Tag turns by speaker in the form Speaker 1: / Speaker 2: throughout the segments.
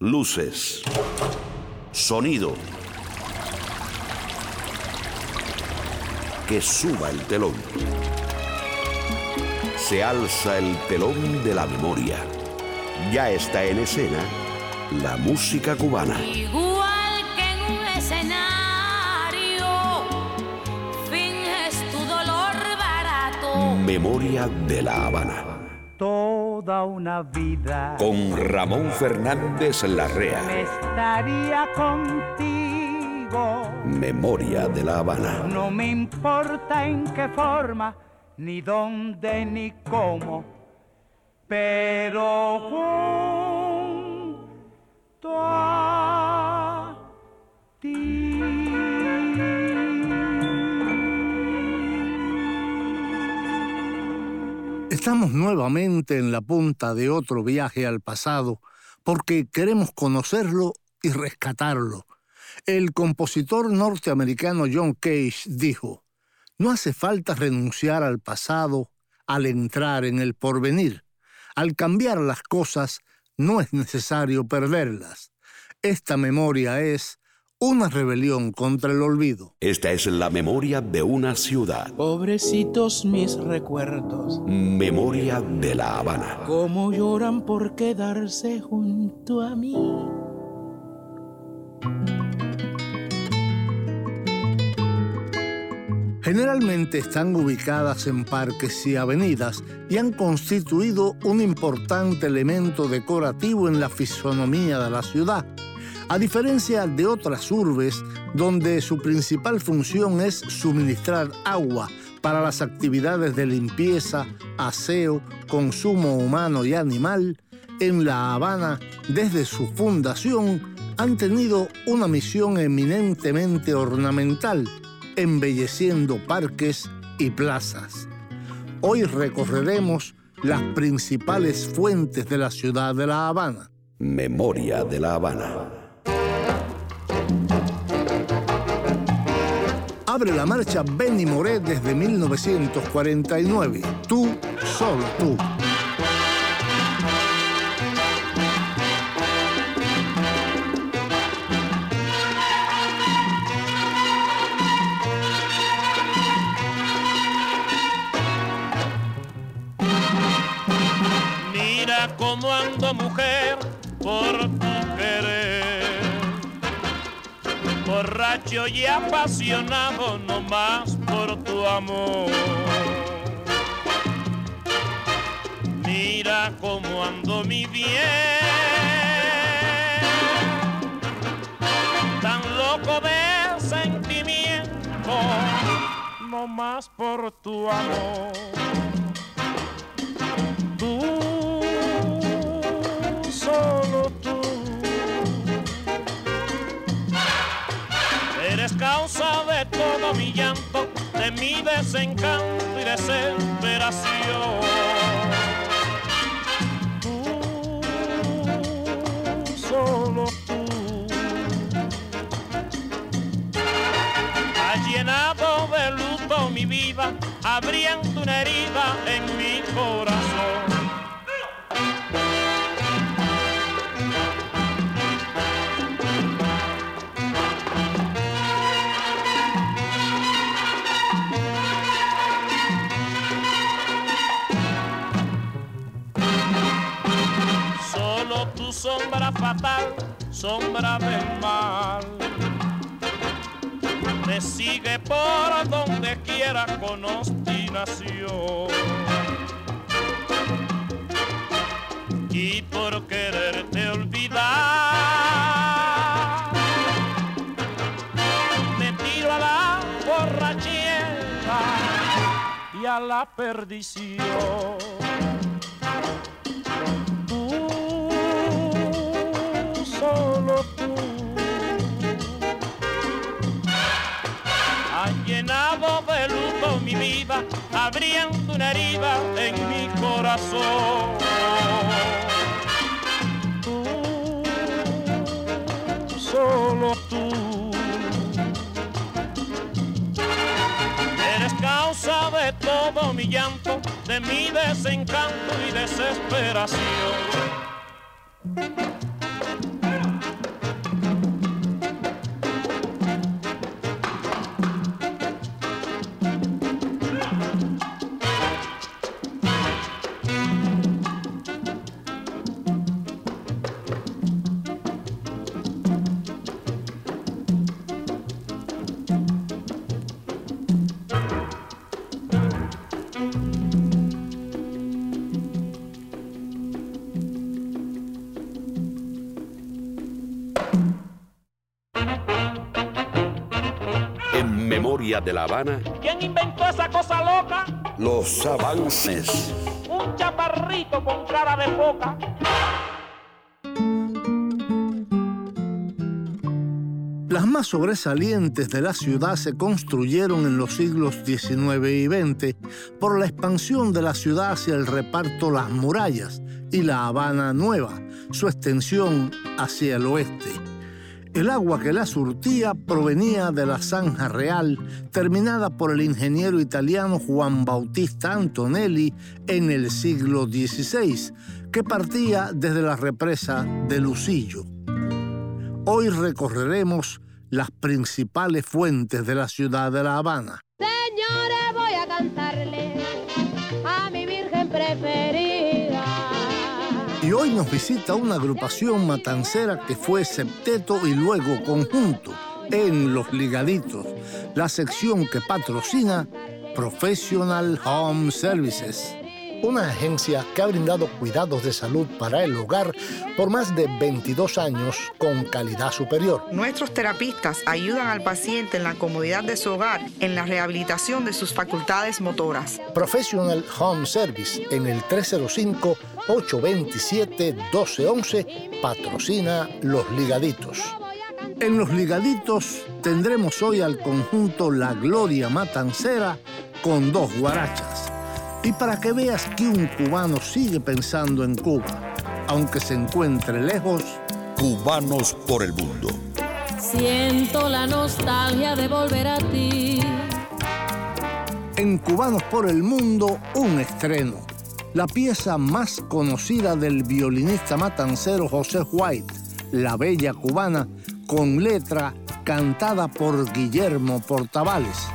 Speaker 1: Luces. Sonido. Que suba el telón. Se alza el telón de la memoria. Ya está en escena la música cubana.
Speaker 2: Igual que en un escenario, finges tu dolor barato.
Speaker 1: Memoria de la Habana.
Speaker 3: Toda una vida
Speaker 1: Con Ramón Fernández Larrea.
Speaker 3: me estaría contigo.
Speaker 1: Memoria de la Habana.
Speaker 3: No me importa en qué forma, ni dónde, ni cómo, pero junto a
Speaker 4: Estamos nuevamente en la punta de otro viaje al pasado porque queremos conocerlo y rescatarlo. El compositor norteamericano John Cage dijo, no hace falta renunciar al pasado al entrar en el porvenir. Al cambiar las cosas no es necesario perderlas. Esta memoria es una rebelión contra el olvido.
Speaker 1: Esta es la memoria de una ciudad.
Speaker 5: Pobrecitos mis recuerdos,
Speaker 1: Memoria de la Habana.
Speaker 5: cómo lloran por quedarse junto a mí.
Speaker 4: Generalmente están ubicadas en parques y avenidas y han constituido un importante elemento decorativo en la fisonomía de la ciudad. A diferencia de otras urbes, donde su principal función es suministrar agua para las actividades de limpieza, aseo, consumo humano y animal, en La Habana, desde su fundación, han tenido una misión eminentemente ornamental, embelleciendo parques y plazas. Hoy recorreremos las principales fuentes de la ciudad de La Habana.
Speaker 1: Memoria de la Habana.
Speaker 4: Abre la marcha Benny Moré desde 1949. Tú, solo tú.
Speaker 6: Mira cómo ando mujer por Borracho y apasionado no más por tu amor. Mira cómo ando mi bien. Tan loco de sentimiento, no más por tu amor. Tú, solo causa de todo mi llanto, de mi desencanto y desesperación. Tú, solo tú. Has llenado de luto mi vida, abriendo una herida en mi corazón. Sombra fatal, sombra del mal. Me sigue por donde quiera con obstinación. Y por quererte olvidar, me tiro a la borrachera y a la perdición. Solo tú. Has llenado de luto mi vida, abriendo una herida en mi corazón. Tú, solo tú. Eres causa de todo mi llanto, de mi desencanto y desesperación.
Speaker 1: De La Habana.
Speaker 6: ¿Quién inventó esa cosa loca?
Speaker 1: Los avances.
Speaker 6: Un chaparrito con cara de foca.
Speaker 4: Las más sobresalientes de la ciudad se construyeron en los siglos XIX y XX por la expansión de la ciudad hacia el reparto Las Murallas y La Habana Nueva, su extensión hacia el oeste. El agua que la surtía provenía de la Zanja Real, terminada por el ingeniero italiano Juan Bautista Antonelli en el siglo XVI, que partía desde la represa de Lucillo. Hoy recorreremos las principales fuentes de la ciudad de La Habana. Hoy nos visita una agrupación matancera que fue septeto y luego conjunto en Los Ligaditos, la sección que patrocina Professional Home Services una agencia que ha brindado cuidados de salud para el hogar por más de 22 años con calidad superior.
Speaker 7: Nuestros terapistas ayudan al paciente en la comodidad de su hogar en la rehabilitación de sus facultades motoras.
Speaker 4: Professional Home Service en el 305-827-1211 patrocina Los Ligaditos. En Los Ligaditos tendremos hoy al conjunto La Gloria Matancera con dos guarachas y para que veas que un cubano sigue pensando en Cuba, aunque se encuentre lejos.
Speaker 1: Cubanos por el mundo.
Speaker 2: Siento la nostalgia de volver a ti.
Speaker 4: En Cubanos por el Mundo, un estreno. La pieza más conocida del violinista matancero José White, La Bella Cubana, con letra cantada por Guillermo Portavales.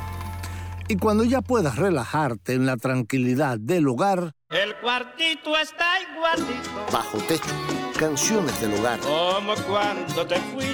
Speaker 4: Y cuando ya puedas relajarte en la tranquilidad del hogar,
Speaker 6: El cuartito está igualito.
Speaker 4: bajo techo, canciones del hogar,
Speaker 6: Como cuando te fuiste.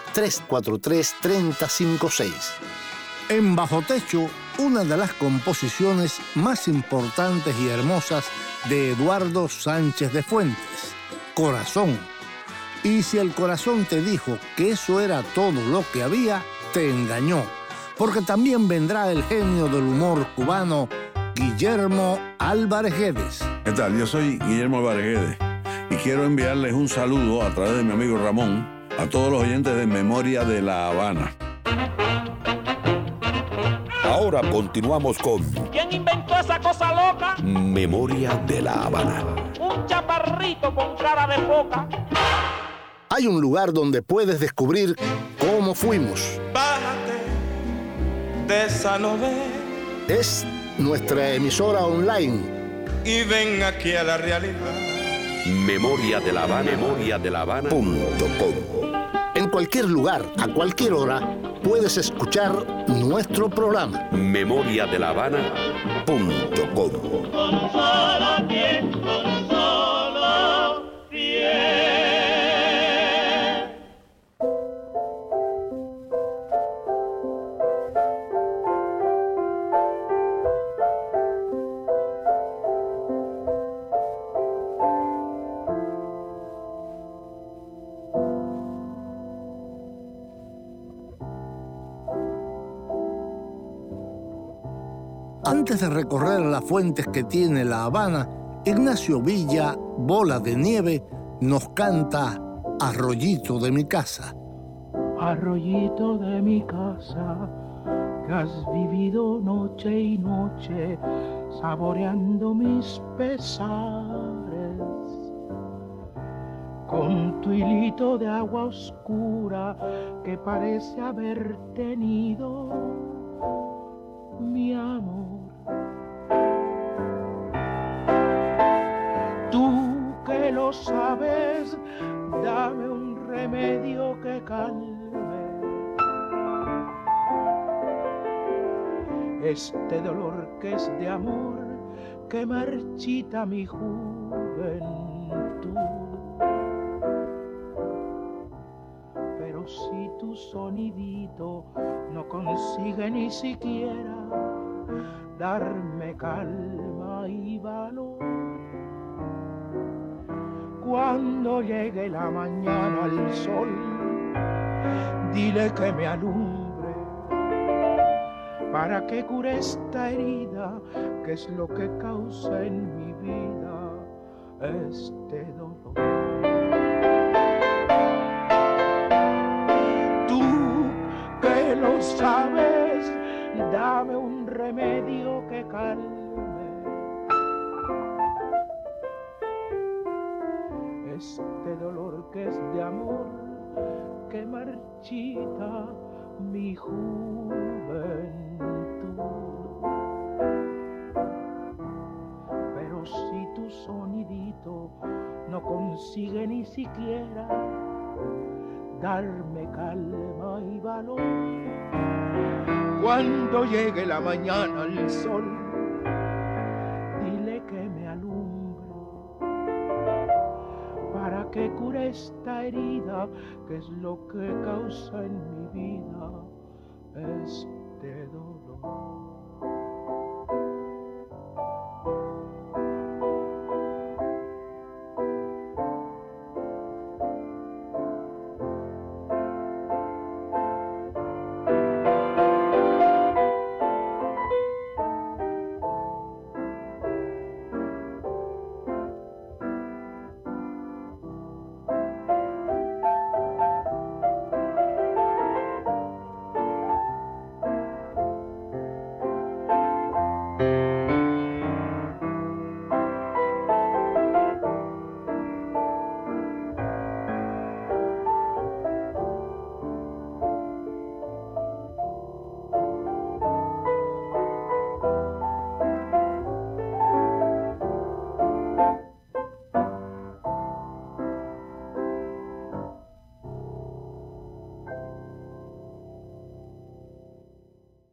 Speaker 4: 305-343-3056. En Bajo Techo, una de las composiciones más importantes y hermosas de Eduardo Sánchez de Fuentes, Corazón. Y si el corazón te dijo que eso era todo lo que había, te engañó, porque también vendrá el genio del humor cubano, Guillermo Álvarez Guedes.
Speaker 8: ¿Qué tal? Yo soy Guillermo Álvarez Guedes y quiero enviarles un saludo a través de mi amigo Ramón a todos los oyentes de Memoria de La Habana.
Speaker 1: Ahora continuamos con
Speaker 6: ¿Quién inventó esa cosa loca?
Speaker 1: Memoria de La Habana.
Speaker 6: Un chaparrito con cara de foca.
Speaker 4: Hay un lugar donde puedes descubrir cómo fuimos.
Speaker 9: Bájate de esa novela
Speaker 4: Es nuestra emisora online.
Speaker 9: y ven aquí a la realidad.
Speaker 1: Memoria de La Habana. Memoria de La Habana. Punto com.
Speaker 4: Cualquier lugar, a cualquier hora, puedes escuchar nuestro programa.
Speaker 1: Memoria de La Habana.
Speaker 4: Antes de recorrer las fuentes que tiene La Habana, Ignacio Villa, Bola de Nieve, nos canta Arroyito de mi casa.
Speaker 5: Arroyito de mi casa, que has vivido noche y noche, saboreando mis pesares. Con tu hilito de agua oscura que parece haber tenido mi amor. Tú que lo sabes, dame un remedio que calme
Speaker 10: este dolor que es de amor que marchita mi juventud. Pero si tu sonidito no consigue ni siquiera darme calma cuando llegue la mañana al sol, dile que me alumbre para que cure esta herida que es lo que causa en mi vida este dolor. Tú que lo sabes, dame un remedio que calme este dolor que es de amor que marchita mi juventud. Pero si tu sonidito no consigue ni siquiera darme calma y valor, cuando llegue la mañana al sol, que cure esta herida que es lo que causa en mi vida este dolor.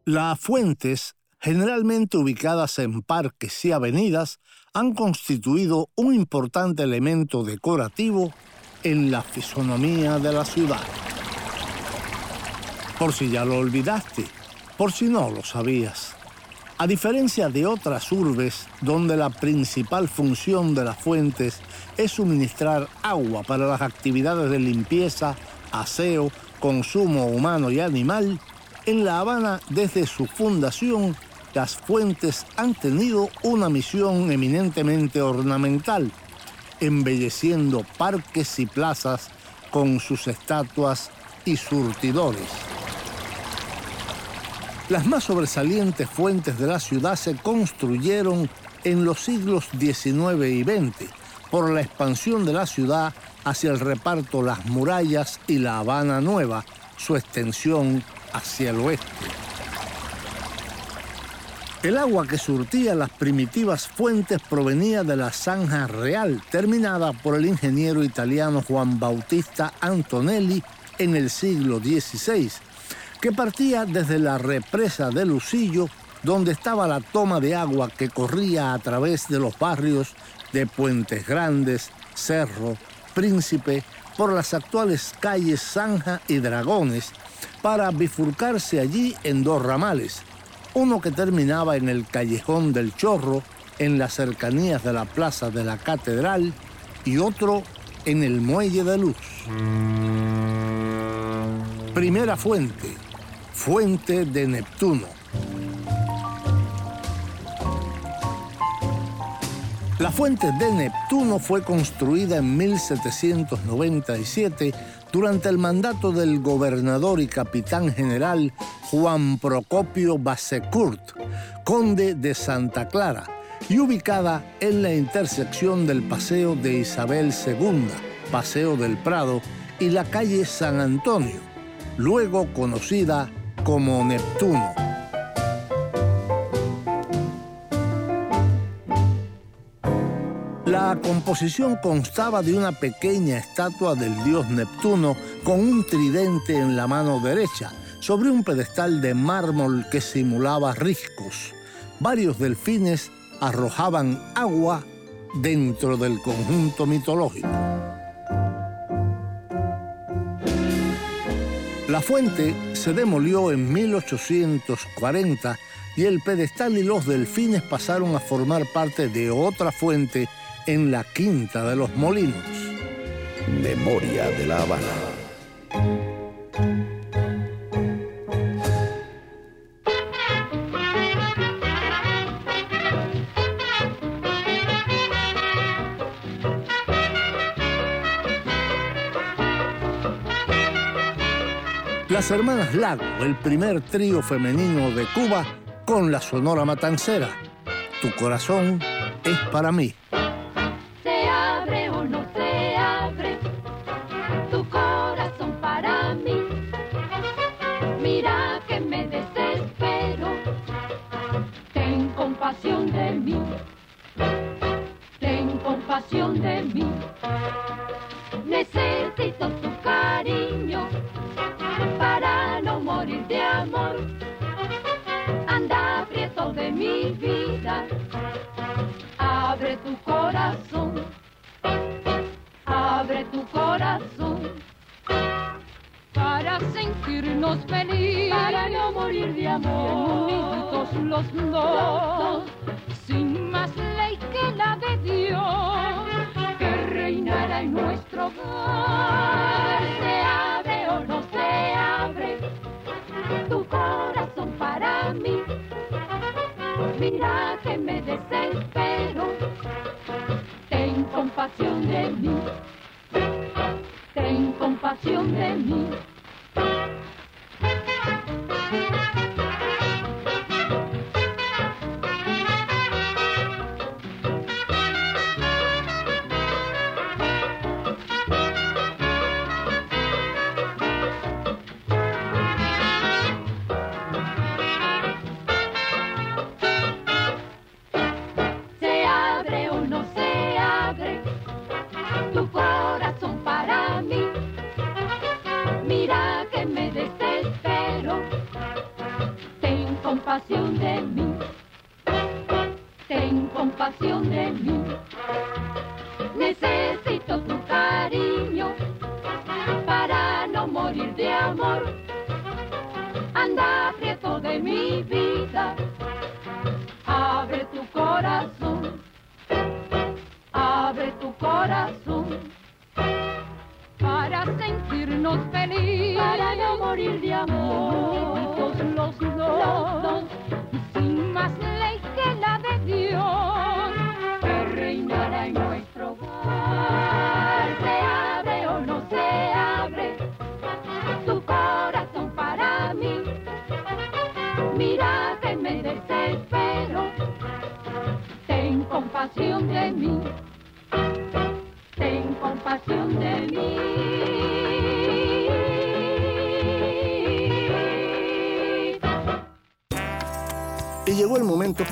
Speaker 4: Las fuentes, generalmente ubicadas en parques y avenidas, han constituido un importante elemento decorativo en la fisonomía de la ciudad. Por si ya lo olvidaste, por si no lo sabías. A diferencia de otras urbes donde la principal función de las fuentes es suministrar agua para las actividades de limpieza, aseo, consumo humano y animal, en La Habana, desde su fundación, las fuentes han tenido una misión eminentemente ornamental, embelleciendo parques y plazas con sus estatuas y surtidores. Las más sobresalientes fuentes de la ciudad se construyeron en los siglos XIX y XX por la expansión de la ciudad hacia el reparto Las Murallas y La Habana Nueva, su extensión hacia el oeste. El agua que surtía las primitivas fuentes provenía de la zanja real, terminada por el ingeniero italiano Juan Bautista Antonelli en el siglo XVI, que partía desde la represa de Lucillo, donde estaba la toma de agua que corría a través de los barrios de Puentes Grandes, Cerro, Príncipe, por las actuales calles Zanja y Dragones, para bifurcarse allí en dos ramales, uno que terminaba en el callejón del Chorro, en las cercanías de la plaza de la Catedral, y otro en el Muelle de Luz. Primera fuente, Fuente de Neptuno. La fuente de Neptuno fue construida en 1797 durante el mandato del gobernador y capitán general Juan Procopio Bassecourt, conde de Santa Clara, y ubicada en la intersección del Paseo de Isabel II, Paseo del Prado y la calle San Antonio, luego conocida como Neptuno. La composición constaba de una pequeña estatua del dios Neptuno con un tridente en la mano derecha, sobre un pedestal de mármol que simulaba riscos. Varios delfines arrojaban agua dentro del conjunto mitológico. La fuente se demolió en 1840 y el pedestal y los delfines pasaron a formar parte de otra fuente en la Quinta de los Molinos.
Speaker 1: Memoria de la Habana.
Speaker 4: Las hermanas Lago, el primer trío femenino de Cuba con la Sonora Matancera. Tu corazón es para mí.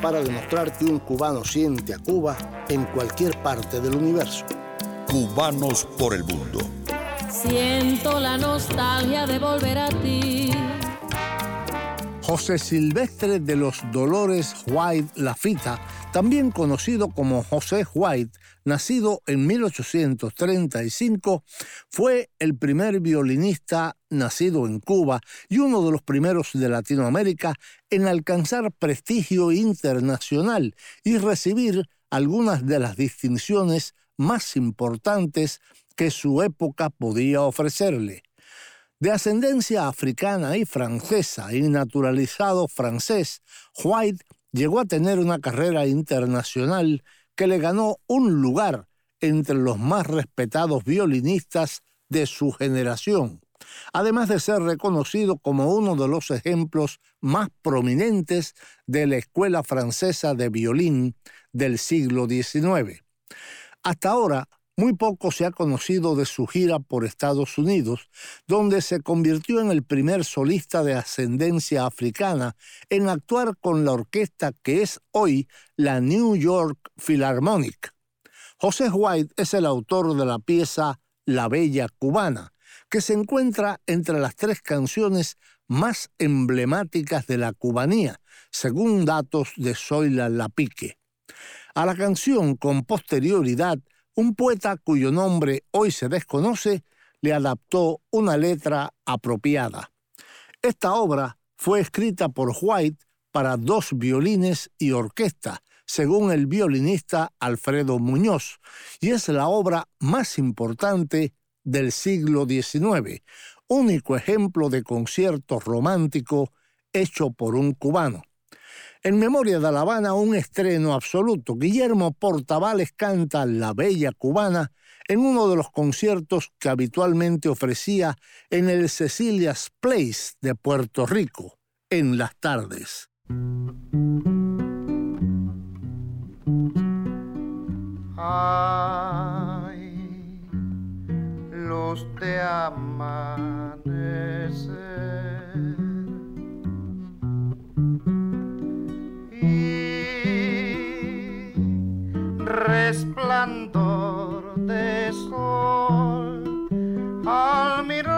Speaker 11: Para
Speaker 4: demostrar que un cubano siente a Cuba en cualquier parte del universo.
Speaker 1: Cubanos por el mundo.
Speaker 2: Siento la nostalgia de volver a ti.
Speaker 4: José Silvestre de los Dolores White Lafita, también conocido como José White, nacido en 1835, fue el primer violinista nacido en Cuba y uno de los primeros de Latinoamérica en alcanzar prestigio internacional y recibir algunas de las distinciones más importantes que su época podía ofrecerle. De ascendencia africana y francesa y naturalizado francés, White llegó a tener una carrera internacional que le ganó un lugar entre los más respetados violinistas de su generación, además de ser reconocido como uno de los ejemplos más prominentes de la escuela francesa de violín del siglo XIX. Hasta ahora, muy poco se ha conocido de su gira por Estados Unidos, donde se convirtió en el primer solista de ascendencia africana en actuar con la orquesta que es hoy la New York Philharmonic. José White es el autor de la pieza La Bella Cubana, que se encuentra entre las tres canciones más emblemáticas de la cubanía, según datos de Zoila Lapique. A la canción, con posterioridad, un poeta cuyo nombre hoy se desconoce le adaptó una letra apropiada. Esta obra fue escrita por White para dos violines y orquesta, según el violinista Alfredo Muñoz, y es la obra más importante del siglo XIX, único ejemplo de concierto romántico hecho por un cubano. En memoria de La Habana, un estreno absoluto. Guillermo Portavales canta La Bella Cubana en uno de los conciertos que habitualmente ofrecía en el Cecilia's Place de Puerto Rico, en las tardes.
Speaker 5: Ay, de amanecer resplandor de sol al mirar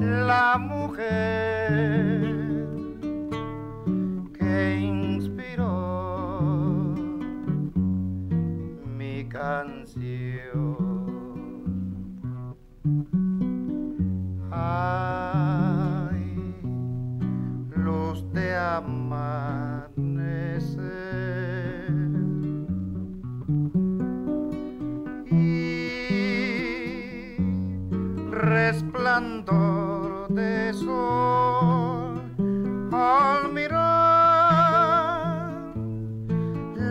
Speaker 5: la mujer amanecer. resplandor de sol al mirar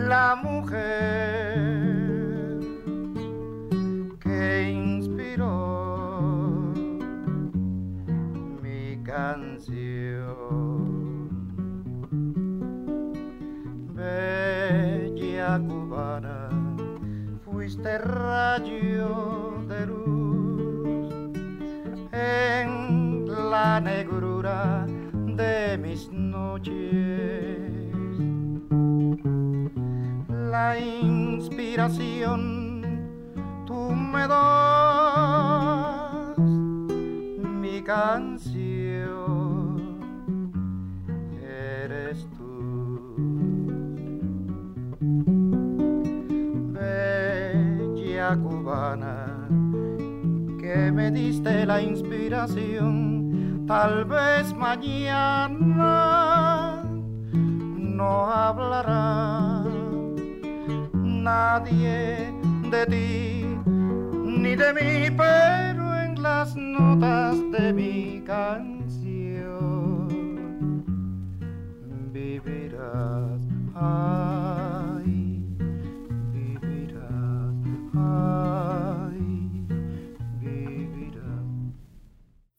Speaker 5: la mujer rayo de luz en la negrura de mis noches. La inspiración tú me das, mi canción Que me diste la inspiración, tal vez mañana no hablará nadie de ti ni de mí, pero en las notas de mi canción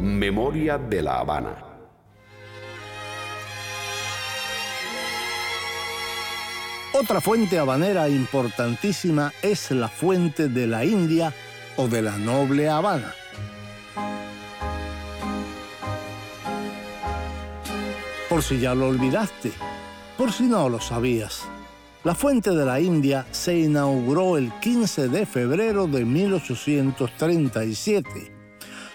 Speaker 1: Memoria de la Habana.
Speaker 4: Otra fuente habanera importantísima es la fuente de la India o de la noble Habana. Por si ya lo olvidaste, por si no lo sabías. La fuente de la India se inauguró el 15 de febrero de 1837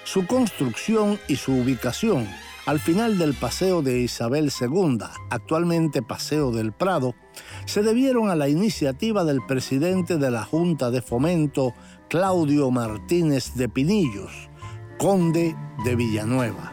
Speaker 4: su construcción y su ubicación al final del Paseo de Isabel II, actualmente Paseo del Prado, se debieron a la iniciativa del presidente de la Junta de Fomento, Claudio Martínez de Pinillos, conde de Villanueva.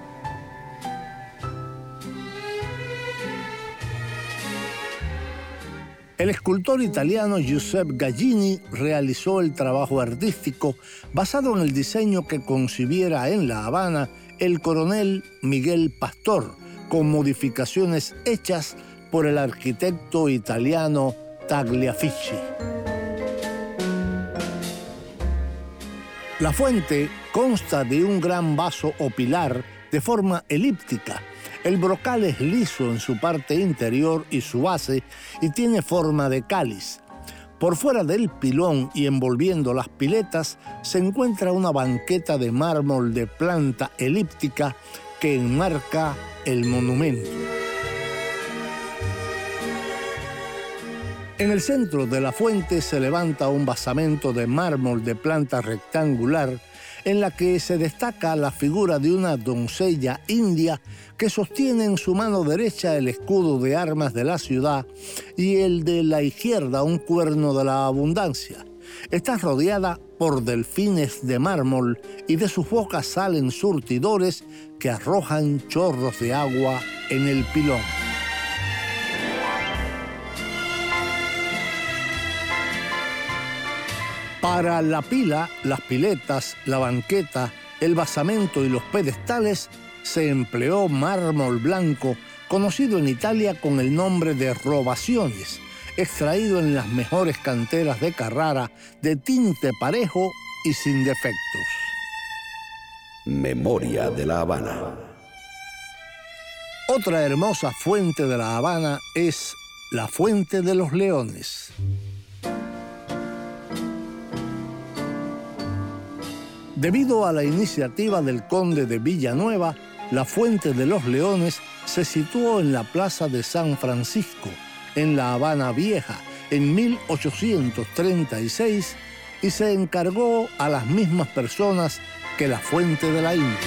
Speaker 4: El escultor italiano Giuseppe Gallini realizó el trabajo artístico basado en el diseño que concibiera en La Habana el coronel Miguel Pastor, con modificaciones hechas por el arquitecto italiano Tagliafici. La fuente consta de un gran vaso o pilar de forma elíptica. El brocal es liso en su parte interior y su base y tiene forma de cáliz. Por fuera del pilón y envolviendo las piletas se encuentra una banqueta de mármol de planta elíptica que enmarca el monumento. En el centro de la fuente se levanta un basamento de mármol de planta rectangular en la que se destaca la figura de una doncella india que sostiene en su mano derecha el escudo de armas de la ciudad y el de la izquierda un cuerno de la abundancia. Está rodeada por delfines de mármol y de sus bocas salen surtidores que arrojan chorros de agua en el pilón. Para la pila, las piletas, la banqueta, el basamento y los pedestales se empleó mármol blanco, conocido en Italia con el nombre de robaciones, extraído en las mejores canteras de Carrara, de tinte parejo y sin defectos.
Speaker 1: Memoria de la Habana.
Speaker 4: Otra hermosa fuente de La Habana es la Fuente de los Leones. Debido a la iniciativa del conde de Villanueva, la Fuente de los Leones se situó en la Plaza de San Francisco, en La Habana Vieja, en 1836 y se encargó a las mismas personas que la Fuente de la India.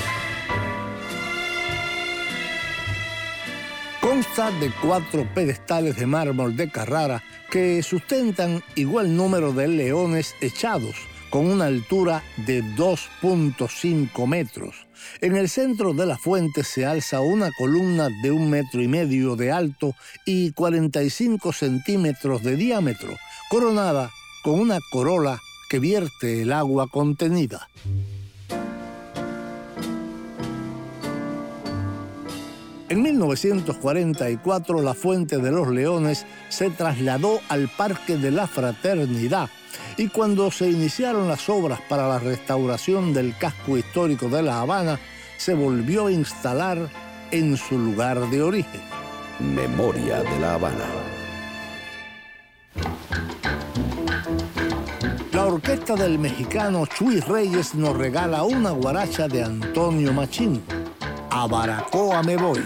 Speaker 4: Consta de cuatro pedestales de mármol de Carrara que sustentan igual número de leones echados con una altura de 2.5 metros. En el centro de la fuente se alza una columna de un metro y medio de alto y 45 centímetros de diámetro, coronada con una corola que vierte el agua contenida. En 1944 la Fuente de los Leones se trasladó al Parque de la Fraternidad, y cuando se iniciaron las obras para la restauración del casco histórico de La Habana, se volvió a instalar en su lugar de origen.
Speaker 1: Memoria de La Habana.
Speaker 4: La orquesta del mexicano Chuy Reyes nos regala una guaracha de Antonio Machín. A Baracoa me voy.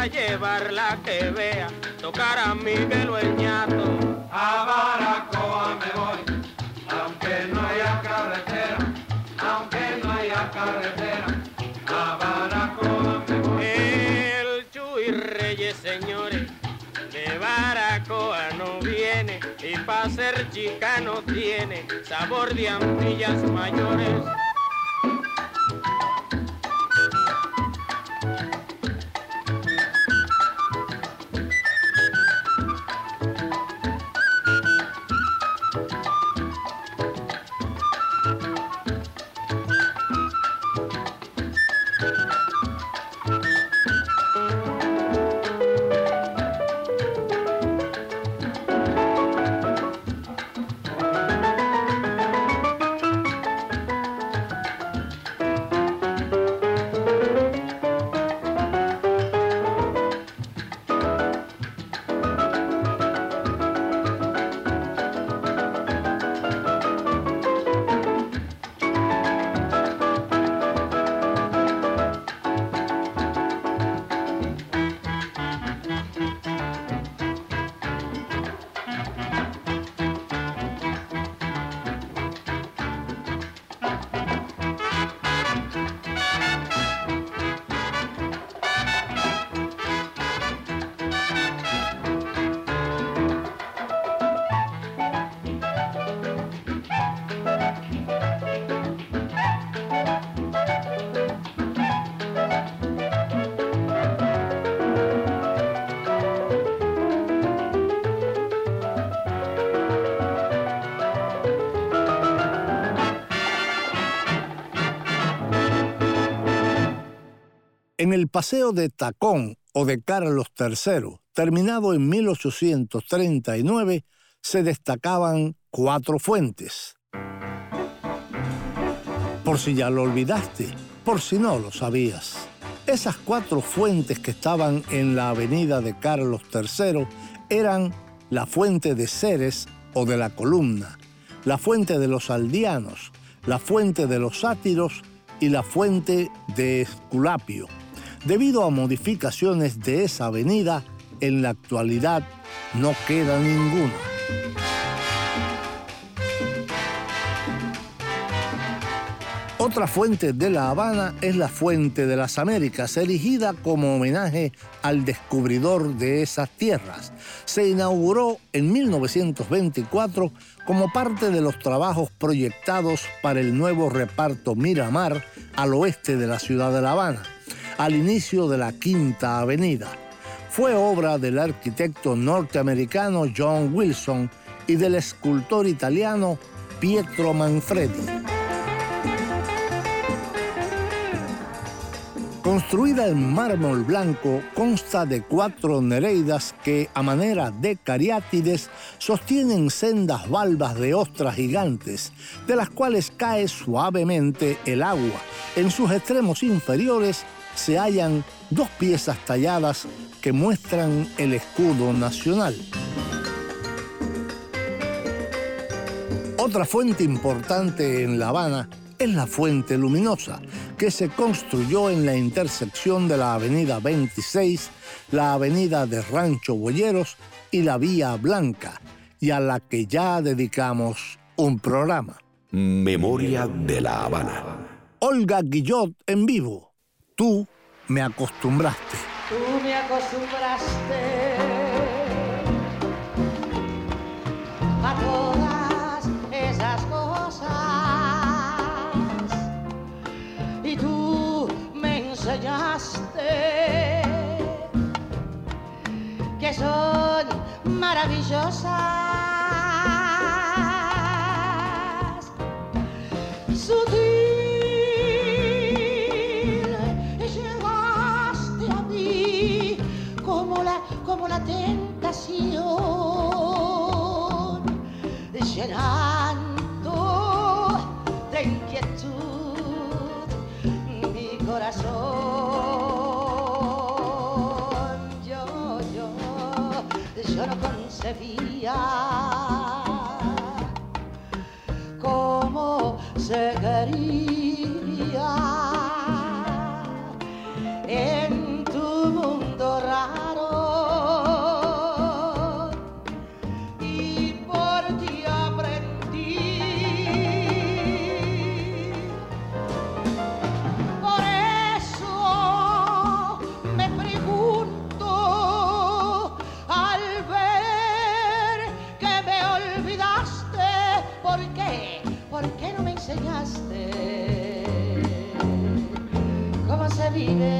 Speaker 6: Para llevarla que vea, tocar a mi velo A Baracoa me voy, aunque no haya carretera, aunque no haya carretera. A Baracoa me voy. El Chuy Reyes, señores, de Baracoa no viene y para ser chica no tiene sabor de antillas mayores.
Speaker 4: En el Paseo de Tacón o de Carlos III, terminado en 1839, se destacaban cuatro fuentes. Por si ya lo olvidaste, por si no lo sabías. Esas cuatro fuentes que estaban en la avenida de Carlos III eran la fuente de Ceres o de la columna, la fuente de los aldeanos, la fuente de los sátiros y la fuente de Esculapio. Debido a modificaciones de esa avenida, en la actualidad no queda ninguna. Otra fuente de La Habana es la Fuente de las Américas, erigida como homenaje al descubridor de esas tierras. Se inauguró en 1924 como parte de los trabajos proyectados para el nuevo reparto Miramar al oeste de la ciudad de La Habana, al inicio de la Quinta Avenida. Fue obra del arquitecto norteamericano John Wilson y del escultor italiano Pietro Manfredi. Construida en mármol blanco, consta de cuatro nereidas que, a manera de cariátides, sostienen sendas valvas de ostras gigantes, de las cuales cae suavemente el agua. En sus extremos inferiores se hallan dos piezas talladas que muestran el escudo nacional. Otra fuente importante en La Habana es la Fuente Luminosa, que se construyó en la intersección de la Avenida 26, la Avenida de Rancho Boyeros y la Vía Blanca, y a la que ya dedicamos un programa.
Speaker 1: Memoria de la Habana.
Speaker 4: Olga Guillot en vivo. Tú me acostumbraste.
Speaker 12: Tú me acostumbraste a todas esas cosas y tú me enseñaste que son maravillosas. La, tentación, llenando de inquietud mi corazón. Yo, yo, yo no concebía cómo se quería cómo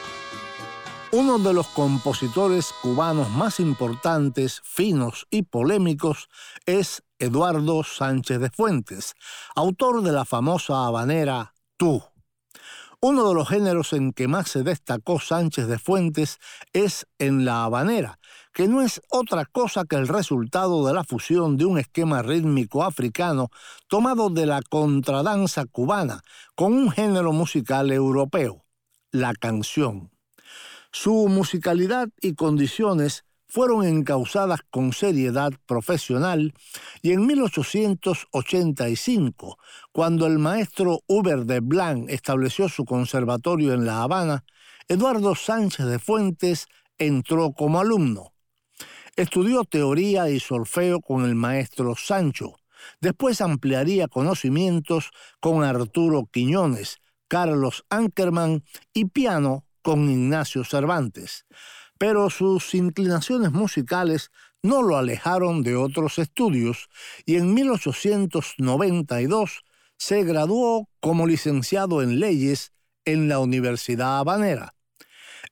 Speaker 4: Uno de los compositores cubanos más importantes, finos y polémicos es Eduardo Sánchez de Fuentes, autor de la famosa habanera Tú. Uno de los géneros en que más se destacó Sánchez de Fuentes es en la habanera, que no es otra cosa que el resultado de la fusión de un esquema rítmico africano tomado de la contradanza cubana con un género musical europeo, la canción. Su musicalidad y condiciones fueron encausadas con seriedad profesional y en 1885, cuando el maestro Hubert de Blanc estableció su conservatorio en La Habana, Eduardo Sánchez de Fuentes entró como alumno. Estudió teoría y solfeo con el maestro Sancho. Después ampliaría conocimientos con Arturo Quiñones, Carlos Ankerman y piano con Ignacio Cervantes, pero sus inclinaciones musicales no lo alejaron de otros estudios y en 1892 se graduó como licenciado en leyes en la Universidad Habanera.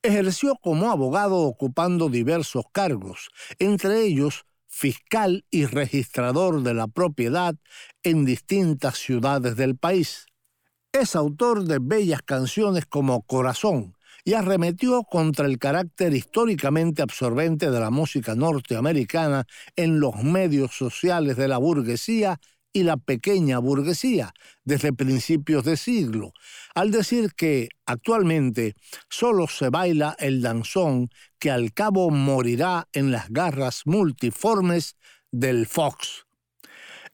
Speaker 4: Ejerció como abogado ocupando diversos cargos, entre ellos fiscal y registrador de la propiedad en distintas ciudades del país. Es autor de bellas canciones como Corazón, y arremetió contra el carácter históricamente absorbente de la música norteamericana en los medios sociales de la burguesía y la pequeña burguesía desde principios de siglo, al decir que actualmente solo se baila el danzón que al cabo morirá en las garras multiformes del Fox.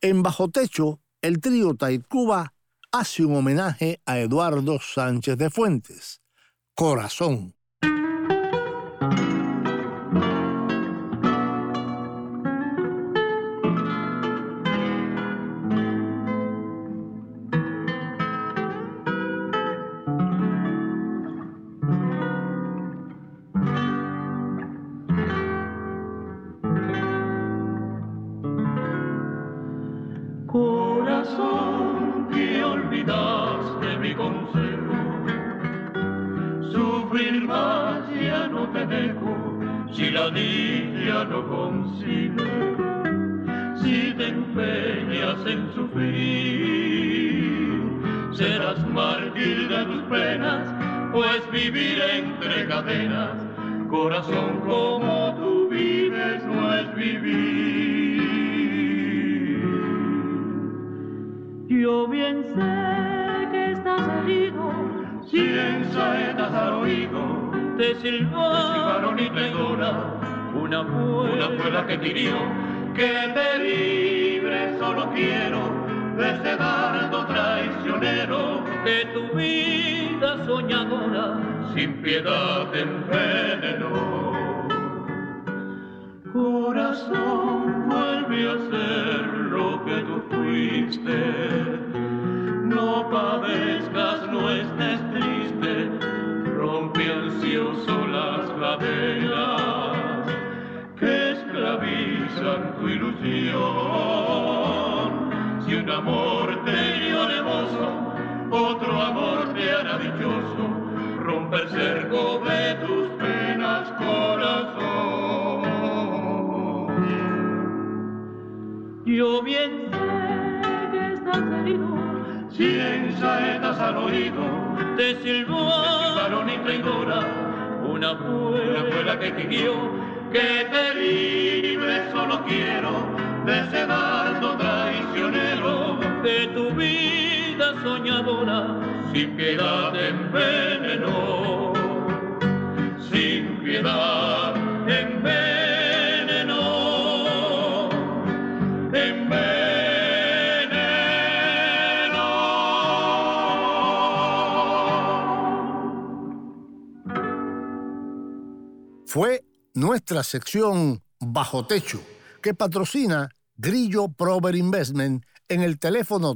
Speaker 4: En Bajo Techo, el trío Taikuba hace un homenaje a Eduardo Sánchez de Fuentes. Corazón
Speaker 13: vivir entre cadenas, corazón como tú vives no es vivir.
Speaker 14: Yo bien sé que estás herido.
Speaker 13: Cien saetas al oído.
Speaker 14: Te silbaron
Speaker 13: y traidora una una fue la que te hirió. Que te libre solo quiero. De ese dardo traicionero.
Speaker 14: Que tu vida soñadora
Speaker 13: sin piedad envenenó. Corazón vuelve a ser lo que tú fuiste. No padezcas, no estés triste, rompe ansioso las cadenas que esclavizan tu ilusión. Si un amor te dio hermoso, otro amor te rompe el cerco de tus penas, corazón.
Speaker 14: Yo bien sé que estás herido
Speaker 13: cien saetas al oído,
Speaker 14: te silbaron
Speaker 13: y traidora,
Speaker 14: una fue,
Speaker 13: la que te dio, que te libre solo quiero de ese dardo traicionero,
Speaker 14: de tu vida soñadora,
Speaker 13: sin piedad envenenó, sin piedad envenenó, envenenó.
Speaker 4: fue nuestra sección Bajo Techo, que patrocina Grillo Prover Investment en el teléfono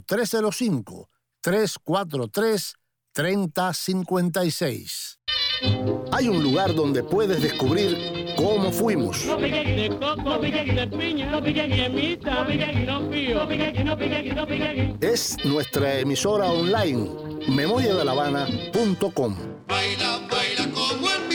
Speaker 4: 305-343-3056. Hay un lugar donde puedes descubrir cómo fuimos. Es nuestra emisora online, memoriadelavana.com.
Speaker 15: Baila, baila como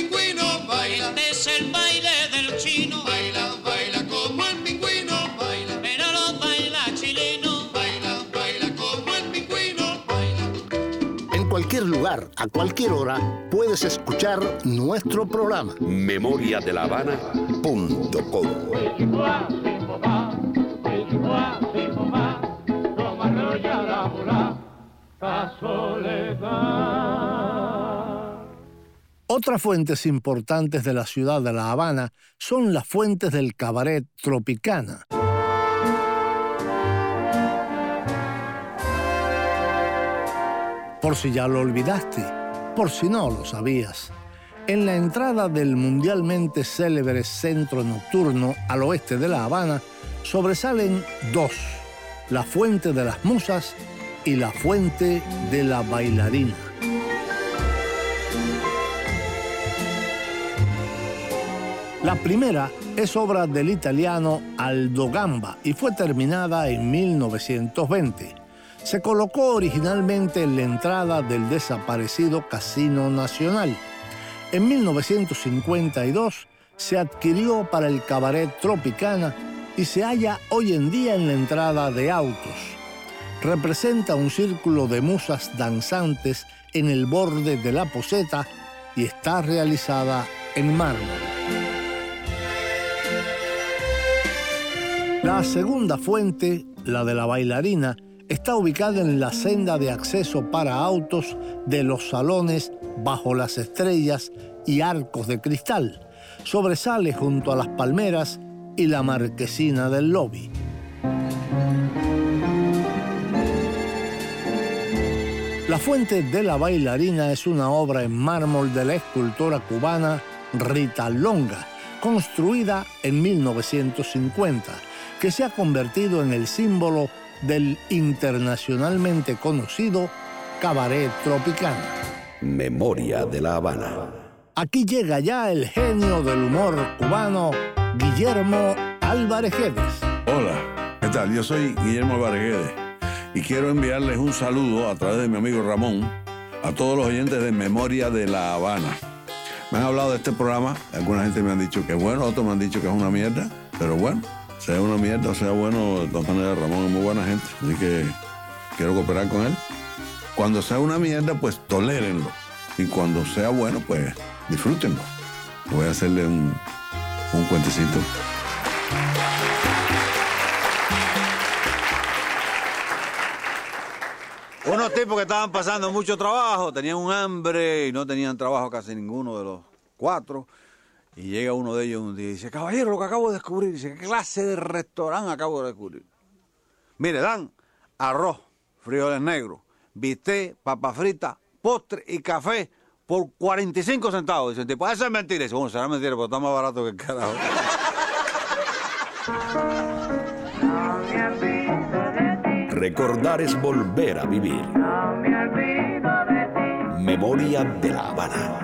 Speaker 4: lugar, a cualquier hora, puedes escuchar nuestro programa.
Speaker 1: Memoria de la Habana.com.
Speaker 4: Otras fuentes importantes de la ciudad de La Habana son las fuentes del cabaret Tropicana. Por si ya lo olvidaste, por si no lo sabías. En la entrada del mundialmente célebre centro nocturno al oeste de La Habana sobresalen dos, la fuente de las musas y la fuente de la bailarina. La primera es obra del italiano Aldo Gamba y fue terminada en 1920. Se colocó originalmente en la entrada del desaparecido Casino Nacional. En 1952 se adquirió para el cabaret Tropicana y se halla hoy en día en la entrada de autos. Representa un círculo de musas danzantes en el borde de la poseta y está realizada en mármol. La segunda fuente, la de la bailarina, está ubicada en la senda de acceso para autos de los salones bajo las estrellas y arcos de cristal. Sobresale junto a las palmeras y la marquesina del lobby. La fuente de la bailarina es una obra en mármol de la escultora cubana Rita Longa, construida en 1950 que se ha convertido en el símbolo del internacionalmente conocido cabaret tropicano.
Speaker 1: Memoria de la Habana.
Speaker 4: Aquí llega ya el genio del humor cubano, Guillermo Álvarez Guedes.
Speaker 8: Hola, ¿qué tal? Yo soy Guillermo Álvarez Guedes y quiero enviarles un saludo a través de mi amigo Ramón a todos los oyentes de Memoria de la Habana. Me han hablado de este programa, alguna gente me han dicho que es bueno, otros me han dicho que es una mierda, pero bueno, sea una mierda o sea bueno, de todas maneras Ramón es muy buena gente, así que quiero cooperar con él. Cuando sea una mierda, pues tolérenlo. Y cuando sea bueno, pues disfrútenlo. Voy a hacerle un, un cuentecito.
Speaker 16: Unos tipos que estaban pasando mucho trabajo, tenían un hambre y no tenían trabajo casi ninguno de los cuatro. Y llega uno de ellos un día y dice, caballero, lo que acabo de descubrir. Dice, ¿qué clase de restaurante acabo de descubrir? Mire, dan arroz, frijoles negros, bistec, papa frita, postre y café por 45 centavos. Dice, tipo, eso es mentira. Dice, bueno, será mentira, pero está más barato que el carajo.
Speaker 1: Recordar es volver a vivir. Memoria de la Habana.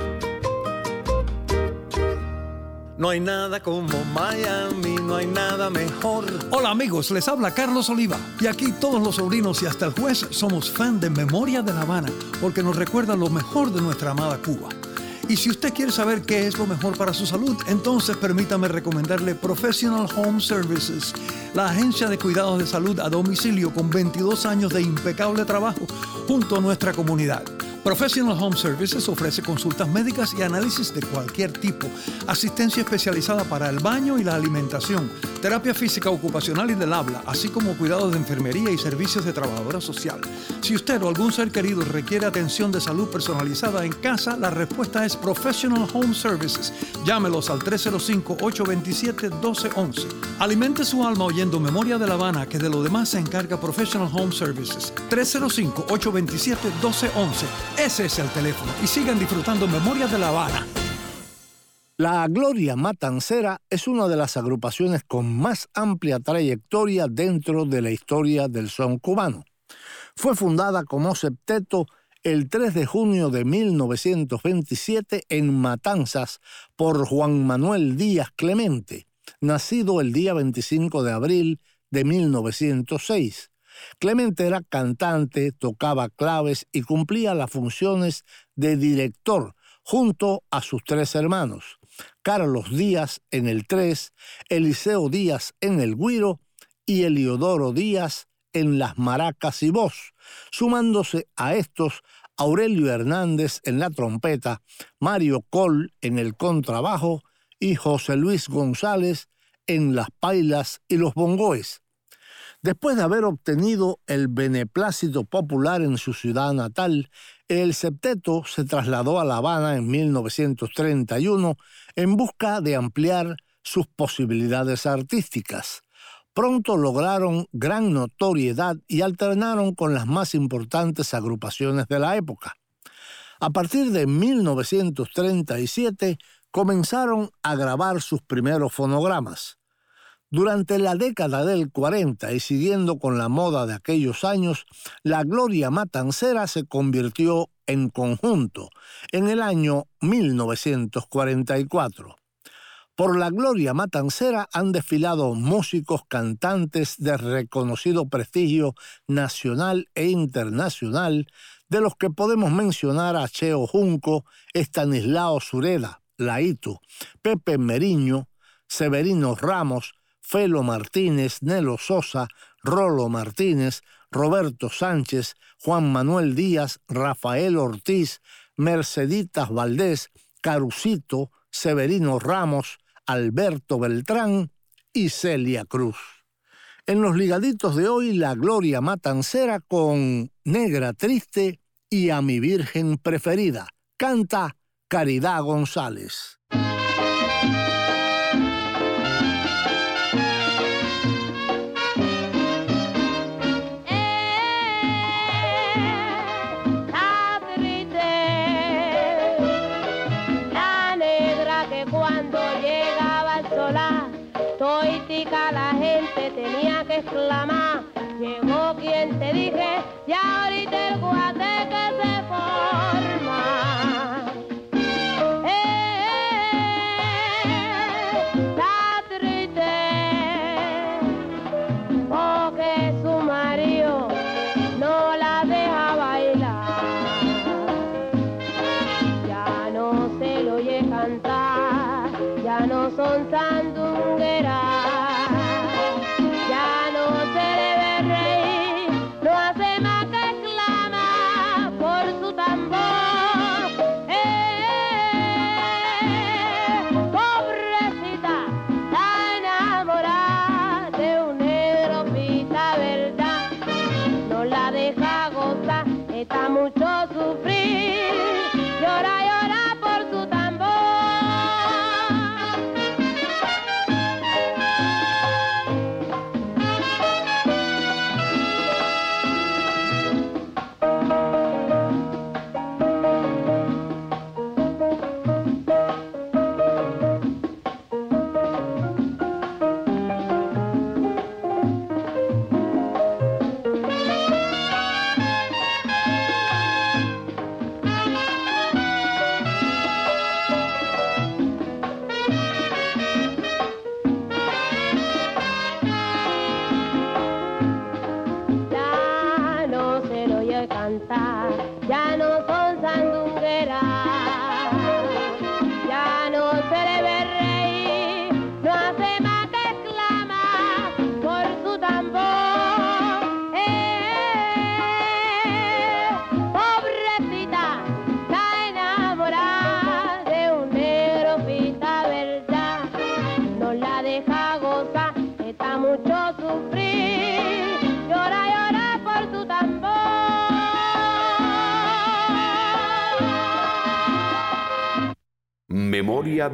Speaker 17: No hay nada como Miami, no hay nada mejor.
Speaker 18: Hola amigos, les habla Carlos Oliva. Y aquí todos los sobrinos y hasta el juez somos fan de Memoria de La Habana, porque nos recuerda lo mejor de nuestra amada Cuba. Y si usted quiere saber qué es lo mejor para su salud, entonces permítame recomendarle Professional Home Services, la agencia de cuidados de salud a domicilio con 22 años de impecable trabajo junto a nuestra comunidad. Professional Home Services ofrece consultas médicas y análisis de cualquier tipo, asistencia especializada para el baño y la alimentación, terapia física ocupacional y del habla, así como cuidados de enfermería y servicios de trabajadora social. Si usted o algún ser querido requiere atención de salud personalizada en casa, la respuesta es Professional Home Services. Llámelos al 305-827-1211. Alimente su alma oyendo Memoria de La Habana, que de lo demás se encarga Professional Home Services. 305-827-1211. Ese es el teléfono y sigan disfrutando Memoria de La Habana.
Speaker 4: La Gloria Matancera es una de las agrupaciones con más amplia trayectoria dentro de la historia del son cubano. Fue fundada como septeto el 3 de junio de 1927 en Matanzas por Juan Manuel Díaz Clemente, nacido el día 25 de abril de 1906. Clemente era cantante, tocaba claves y cumplía las funciones de director junto a sus tres hermanos, Carlos Díaz en el 3, Eliseo Díaz en el Guiro y Eliodoro Díaz en las maracas y voz, sumándose a estos Aurelio Hernández en la trompeta, Mario Col en el contrabajo y José Luis González en las pailas y los bongoes. Después de haber obtenido el beneplácito popular en su ciudad natal, el septeto se trasladó a La Habana en 1931 en busca de ampliar sus posibilidades artísticas. Pronto lograron gran notoriedad y alternaron con las más importantes agrupaciones de la época. A partir de 1937 comenzaron a grabar sus primeros fonogramas. Durante la década del 40 y siguiendo con la moda de aquellos años, la Gloria Matancera se convirtió en conjunto en el año 1944. Por la Gloria Matancera han desfilado músicos cantantes de reconocido prestigio nacional e internacional, de los que podemos mencionar a Cheo Junco, Estanislao Sureda, Laito, Pepe Meriño, Severino Ramos, Felo Martínez, Nelo Sosa, Rolo Martínez, Roberto Sánchez, Juan Manuel Díaz, Rafael Ortiz, Merceditas Valdés, Carucito, Severino Ramos, Alberto Beltrán y Celia Cruz. En los ligaditos de hoy, la Gloria Matancera con Negra Triste y a mi Virgen Preferida. Canta Caridad González.
Speaker 19: Dije, ya ahorita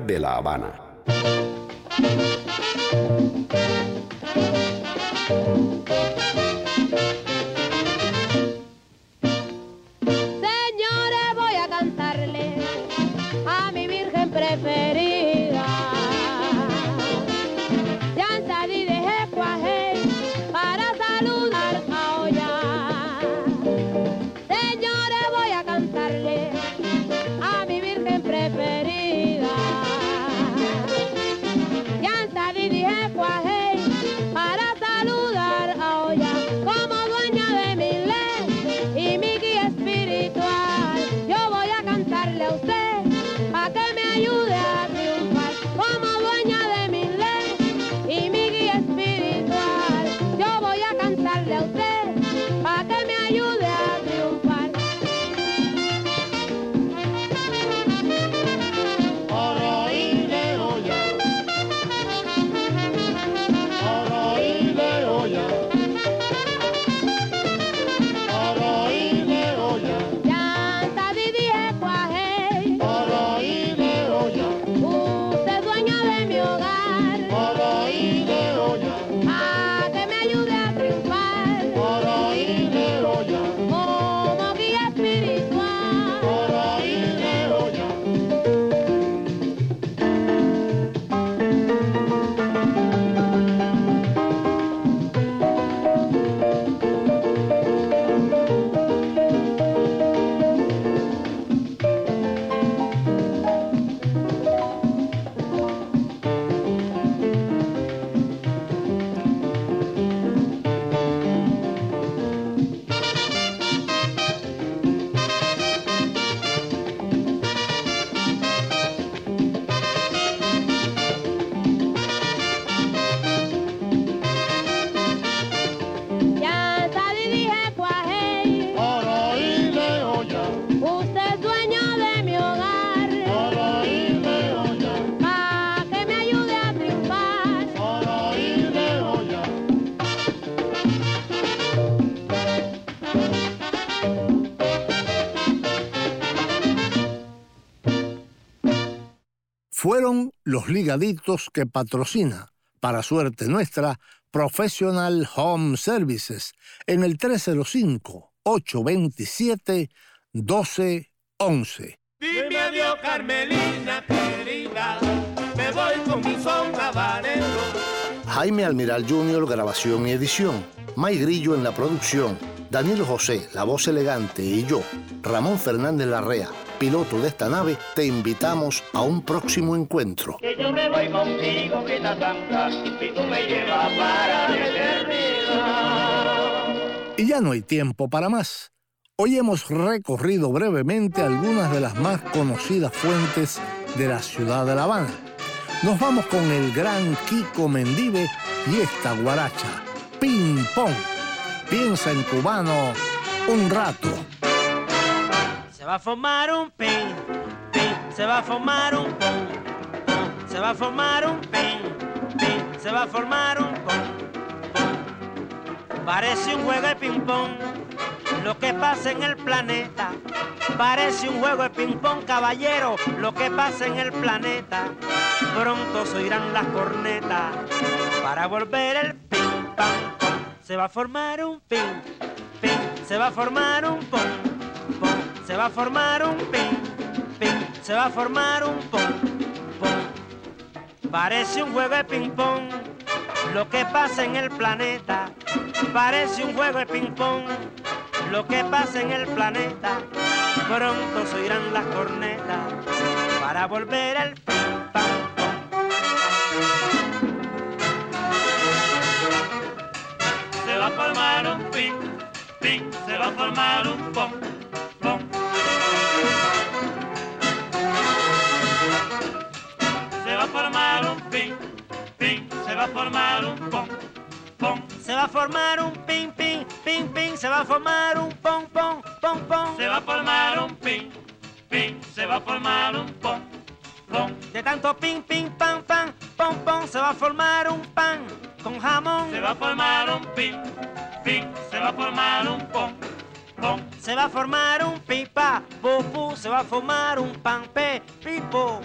Speaker 19: de la
Speaker 1: Habana.
Speaker 4: Los ligaditos que patrocina, para suerte nuestra, Professional Home Services en el 305-827-1211.
Speaker 14: Dime adiós, Carmelina querida, me voy con mi son habanero.
Speaker 4: Jaime Almiral Jr., grabación y edición. May Grillo en la producción. Daniel José, la voz elegante, y yo, Ramón Fernández Larrea, piloto de esta nave, te invitamos a un próximo encuentro.
Speaker 14: Que yo me voy contigo, que está santa, y tú me llevas para la eternidad.
Speaker 4: Y ya no hay tiempo para más. Hoy hemos recorrido brevemente algunas de las más conocidas fuentes de la ciudad de La Habana. Nos vamos con el gran Kiko Mendive y esta guaracha, Ping Pong. Piensa en cubano un rato.
Speaker 14: Se va a formar un pin, pin, se va a formar un pon, pon, se va a formar un pin, pin, se va a formar un pon, pon. Parece un juego de ping pong, lo que pasa en el planeta. Parece un juego de ping pong, caballero, lo que pasa en el planeta. Pronto se oirán las cornetas para volver el ping pong. Se va a formar un ping, ping, se va a formar un pong, se va a formar un ping, ping, se va a formar un pong, pong. Parece un juego de ping pong, lo que pasa en el planeta. Parece un juego de ping pong, lo que pasa en el planeta. Pronto se oirán las cornetas para volver el ping pong.
Speaker 6: Se va a formar un ping, ping, se va a formar un pom, va a formar un pom, pom.
Speaker 14: Se va a formar un ping ping, ping ping, se va a formar un pong pong, pong pong.
Speaker 6: Se va a formar un ping, ping, se va a formar un pom, pom.
Speaker 14: De tanto ping ping pam pam, pong pong, se va a formar un pan con jamón.
Speaker 6: Se va a formar un ping, ping, se va a formar un pom, pom.
Speaker 14: Se va a formar un pipa, pupú, se va a formar un pan pe, pipo.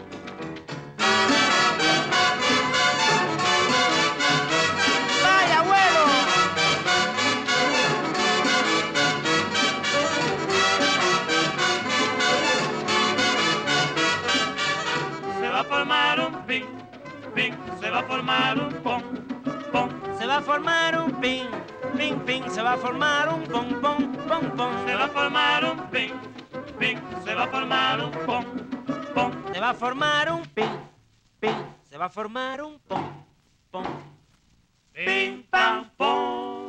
Speaker 6: va a formar un pom, pom,
Speaker 14: se va a formar un ping, ping, ping, se va a formar un pom, pom, pom, pom,
Speaker 6: se va a formar un ping, ping, se va a formar un pom, pom,
Speaker 14: se va a formar un ping, ping, se va a formar un pom, pom, ping, pam, pom.